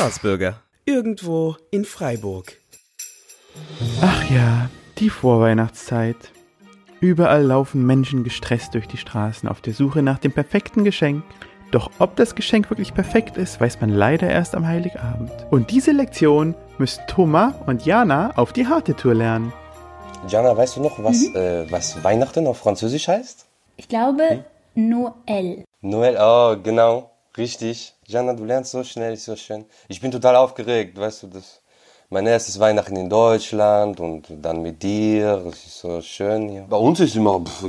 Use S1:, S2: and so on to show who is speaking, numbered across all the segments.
S1: Staatsbürger. Irgendwo in Freiburg.
S2: Ach ja, die Vorweihnachtszeit. Überall laufen Menschen gestresst durch die Straßen auf der Suche nach dem perfekten Geschenk. Doch ob das Geschenk wirklich perfekt ist, weiß man leider erst am Heiligabend. Und diese Lektion müssen Thomas und Jana auf die harte Tour lernen.
S3: Jana, weißt du noch, was, äh, was Weihnachten auf Französisch heißt?
S4: Ich glaube Noël.
S3: Noël, oh, genau, richtig. Jana, du lernst so schnell, ist so schön. Ich bin total aufgeregt, weißt du, das mein erstes Weihnachten in Deutschland und dann mit dir, das ist so schön hier. Bei uns ist immer pff,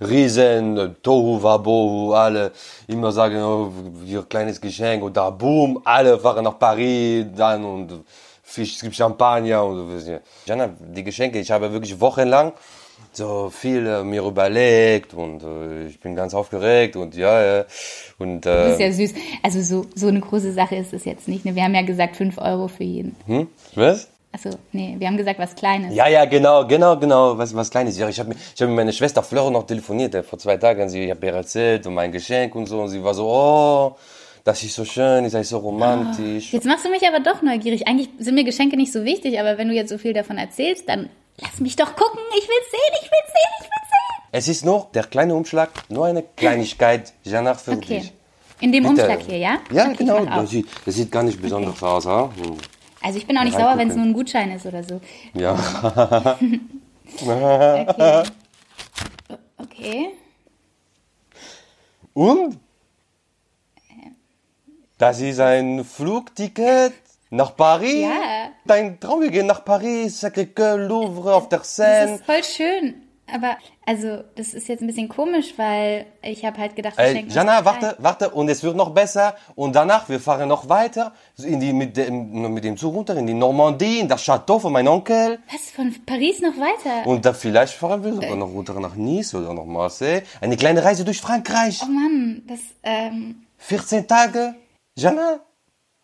S3: Riesen, Tohu Wabohu, alle immer sagen, oh, hier kleines Geschenk und da boom, alle fahren nach Paris, dann und Fisch, es gibt Champagner und ja. Jana, die Geschenke, ich habe wirklich wochenlang so viel äh, mir überlegt und äh, ich bin ganz aufgeregt und ja, ja. Und,
S4: Das
S3: äh,
S4: ist ja süß. Also so, so eine große Sache ist es jetzt nicht. Ne? Wir haben ja gesagt 5 Euro für jeden.
S3: hm? Was?
S4: Achso, nee, wir haben gesagt was Kleines.
S3: Ja, ja, genau, genau, genau, was, was Kleines. Ja, ich habe ich hab mit meiner Schwester Fleur noch telefoniert, äh, vor zwei Tagen. Sie, ich habe ihr erzählt und mein Geschenk und so. Und sie war so, oh, das ist so schön, ist so romantisch.
S4: Jetzt machst du mich aber doch neugierig. Eigentlich sind mir Geschenke nicht so wichtig, aber wenn du jetzt so viel davon erzählst, dann lass mich doch gucken. Ich will's sehen, ich will's sehen, ich will's sehen.
S3: Es ist nur der kleine Umschlag, nur eine Kleinigkeit, Jana, für
S4: Okay.
S3: dich.
S4: In dem
S3: Bitte.
S4: Umschlag hier, ja?
S3: Ja,
S4: okay,
S3: genau, das sieht, das sieht gar nicht besonders aus, ha? Hm.
S4: Also ich bin auch nicht sauer, wenn es nur ein Gutschein ist oder so.
S3: Ja.
S4: Okay. okay.
S3: Und? Das ist ein Flugticket nach Paris.
S4: Ja.
S3: Dein Traum, wir gehen nach Paris, Sacré-Cœur, Louvre, auf der
S4: Das
S3: Seine.
S4: ist voll schön. Aber, also, das ist jetzt ein bisschen komisch, weil ich habe halt gedacht, wir
S3: Ey,
S4: schenken
S3: Jana, warte, warte, und es wird noch besser. Und danach, wir fahren noch weiter in die, mit, dem, mit dem Zug runter in die Normandie, in das Chateau von meinem Onkel.
S4: Was, von Paris noch weiter?
S3: Und da vielleicht fahren wir sogar noch runter nach Nice oder nach Marseille. Eine kleine Reise durch Frankreich.
S4: oh Mann, das, ähm,
S3: 14 Tage. Jana?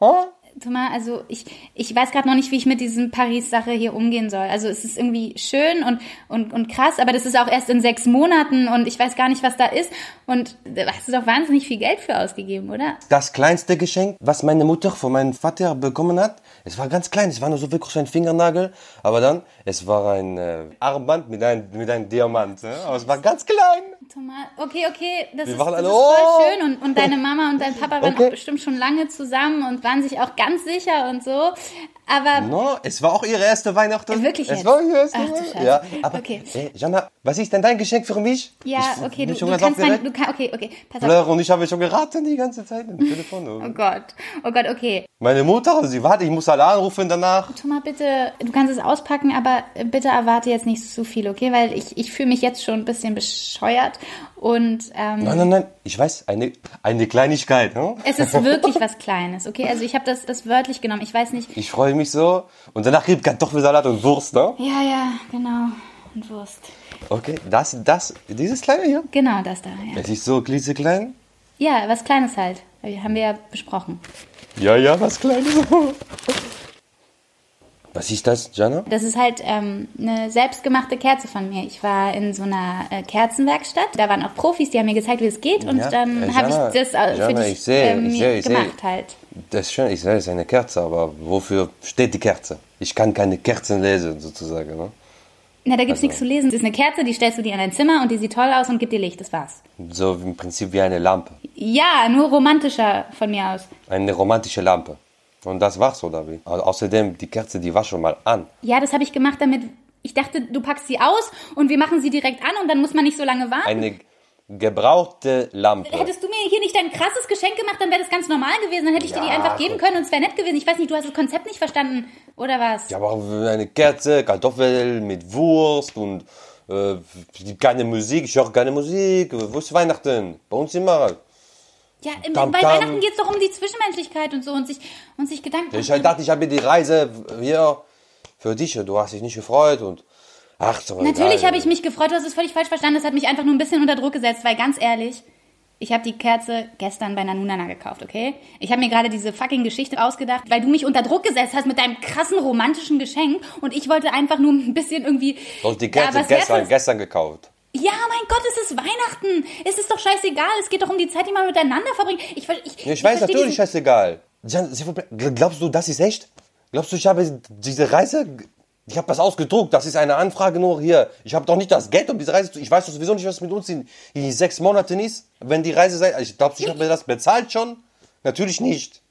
S3: Huh?
S4: Thomas, also ich, ich weiß gerade noch nicht, wie ich mit diesem Paris-Sache hier umgehen soll. Also es ist irgendwie schön und, und, und krass, aber das ist auch erst in sechs Monaten und ich weiß gar nicht, was da ist. Und da hast du doch wahnsinnig viel Geld für ausgegeben, oder?
S3: Das kleinste Geschenk, was meine Mutter von meinem Vater bekommen hat, es war ganz klein, es war nur so wirklich ein Fingernagel, aber dann, es war ein äh, Armband mit einem mit einem Diamant, ne? aber es war ganz klein.
S4: Thomas, okay, okay, das, ist, das ist voll
S3: oh!
S4: schön und, und deine Mama und dein Papa waren
S3: Okay.
S4: auch bestimmt schon lange zusammen und waren sich auch ganz sicher und so. Aber
S3: No, es war auch ihre erste Weihnachten.
S4: Wirklich
S3: Es
S4: jetzt?
S3: war ihre erste
S4: Ach.
S3: Ja, aber,
S4: Okay.
S3: ey, Jana, was ist denn dein Geschenk für mich?
S4: ja,
S3: Ich
S4: okay, du, du kannst mein, du kann, okay, okay, pass auf.
S3: Fleur und ich habe schon geraten die ganze Zeit im Telefon.
S4: Oh Gott, oh Gott, okay.
S3: Meine Mutter, sie wartet, ich muss alle anrufen danach.
S4: Thomas, bitte, du kannst es auspacken, aber bitte erwarte jetzt nicht zu viel, okay? Weil ich, ich fühle mich jetzt schon ein bisschen bescheuert und ähm,
S3: Nein, nein, nein, ich weiß, eine, eine Kleinigkeit. Ne?
S4: es ist wirklich was Kleines, okay? Also ich habe das, das wörtlich genommen. Ich weiß nicht.
S3: Ich freue mich so. Und danach gibt Kartoffelsalat und Wurst, ne?
S4: Ja, ja, genau. Und Wurst.
S3: Okay, das, das, dieses kleine hier.
S4: Genau, das da, ja.
S3: Es ist so klitzeklein.
S4: Ja, was Kleines halt. Haben wir ja besprochen.
S3: Ja, ja, was Kleines. Was ist das, Jana?
S4: Das ist halt ähm, eine selbstgemachte Kerze von mir. Ich war in so einer äh, Kerzenwerkstatt. Da waren auch Profis, die haben mir gezeigt, wie es geht. Und
S3: Ja,
S4: dann
S3: äh,
S4: habe ich das äh, für
S3: Jana,
S4: dich
S3: ich sehe,
S4: äh,
S3: ich sehe, ich sehe.
S4: gemacht halt.
S3: Das ist schön, ich sehe, es ist eine Kerze, aber wofür steht die Kerze? Ich kann keine Kerzen lesen, sozusagen. Ne?
S4: Na, da gibt's
S3: Also
S4: nichts zu lesen. Es ist eine Kerze, die stellst du dir in dein Zimmer und die sieht toll aus und gibt dir Licht. Das war's.
S3: So im Prinzip wie eine Lampe.
S4: Ja, nur romantischer von mir aus.
S3: Eine romantische Lampe. Und das war's, oder wie? Au- Außerdem, die Kerze, die war schon mal an.
S4: Ja, das habe ich gemacht, damit ich dachte, du packst sie aus und wir machen sie direkt an und dann muss man nicht so lange warten.
S3: Eine gebrauchte Lampe.
S4: Hättest du mir hier nicht dein krasses Geschenk gemacht, dann wäre das ganz normal gewesen. Dann hätte ich dir die
S3: Ja,
S4: einfach geben können und es wäre nett gewesen. Ich weiß nicht, du hast das Konzept nicht verstanden, oder was?
S3: Ja, aber eine Kerze, Kartoffel mit Wurst und äh, keine Musik. Ich höre keine Musik. Wo ist Weihnachten? Bei uns immer.
S4: Ja, im,
S3: Tam,
S4: bei
S3: tam.
S4: Weihnachten geht's doch um die Zwischenmenschlichkeit und so und sich, und sich Gedanken
S3: Ich dachte, ich habe die Reise hier für dich. Du hast dich nicht gefreut und ach, so
S4: Natürlich habe ich mich gefreut, du hast es völlig falsch verstanden. Das hat mich einfach nur ein bisschen unter Druck gesetzt, weil ganz ehrlich, ich habe die Kerze gestern bei Nanunana gekauft, okay? Ich habe mir gerade diese fucking Geschichte ausgedacht, weil du mich unter Druck gesetzt hast mit deinem krassen romantischen Geschenk und ich wollte einfach nur ein bisschen irgendwie
S3: Du hast die
S4: Ja,
S3: Kerze
S4: was
S3: gestern, gestern gekauft.
S4: Ja, mein Gott, es ist Weihnachten. Es ist doch scheißegal. Es geht doch um die Zeit, die man miteinander verbringt. Ich, ver- ich,
S3: Ich weiß natürlich,
S4: diesen-
S3: ist egal. Jan, s'il vous plaît, gl- glaubst du, das ist echt? Glaubst du, ich habe diese Reise, ich habe das ausgedruckt, das ist eine Anfrage nur hier. Ich habe doch nicht das Geld, um diese Reise zu, ich weiß doch sowieso nicht, was mit uns in, in sechs Monaten ist, wenn die Reise sei. Ich glaubst du, ich habe mir das bezahlt schon? Natürlich nicht.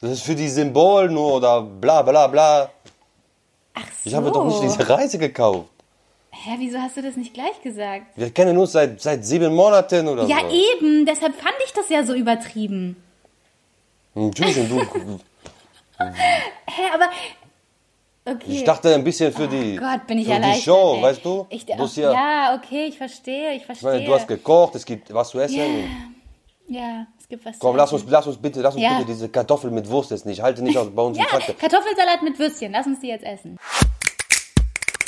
S3: Das ist für die Symbol nur oder bla bla bla.
S4: Ach so.
S3: Ich habe doch nicht diese Reise gekauft.
S4: Hä, wieso hast du das nicht gleich gesagt?
S3: Wir kennen uns seit, seit sieben Monaten oder
S4: Ja,
S3: so.
S4: eben. Deshalb fand ich das ja so übertrieben.
S3: Entschuldigung, du,
S4: Hä, aber. Okay.
S3: ich dachte ein bisschen für die,
S4: Oh Gott, bin ich
S3: für die Show,
S4: ey.
S3: weißt du?
S4: Ich,
S3: du ja,
S4: ja, okay, ich verstehe, ich
S3: ich
S4: verstehe.
S3: meine, du hast gekocht, es gibt was zu essen.
S4: Ja.
S3: und-
S4: ja, es gibt was
S3: Komm,
S4: zu
S3: lass uns,
S4: essen.
S3: lass uns bitte, lass uns
S4: Ja.
S3: bitte diese Kartoffel mit Wurst essen. Ich halte nicht aus bei uns
S4: Ja. Kartoffelsalat mit Würstchen, lass uns die jetzt essen.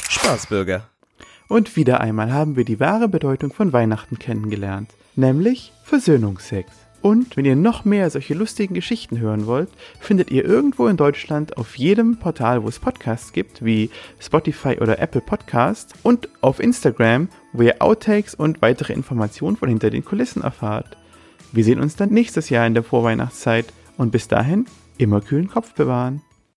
S1: Spaßbürger.
S2: Und wieder einmal haben wir die wahre Bedeutung von Weihnachten kennengelernt, nämlich Versöhnungsex. Und wenn ihr noch mehr solche lustigen Geschichten hören wollt, findet ihr irgendwo in Deutschland auf jedem Portal, wo es Podcasts gibt, wie Spotify oder Apple Podcasts und auf Instagram, wo ihr Outtakes und weitere Informationen von hinter den Kulissen erfahrt. Wir sehen uns dann nächstes Jahr in der Vorweihnachtszeit und bis dahin immer kühlen Kopf bewahren.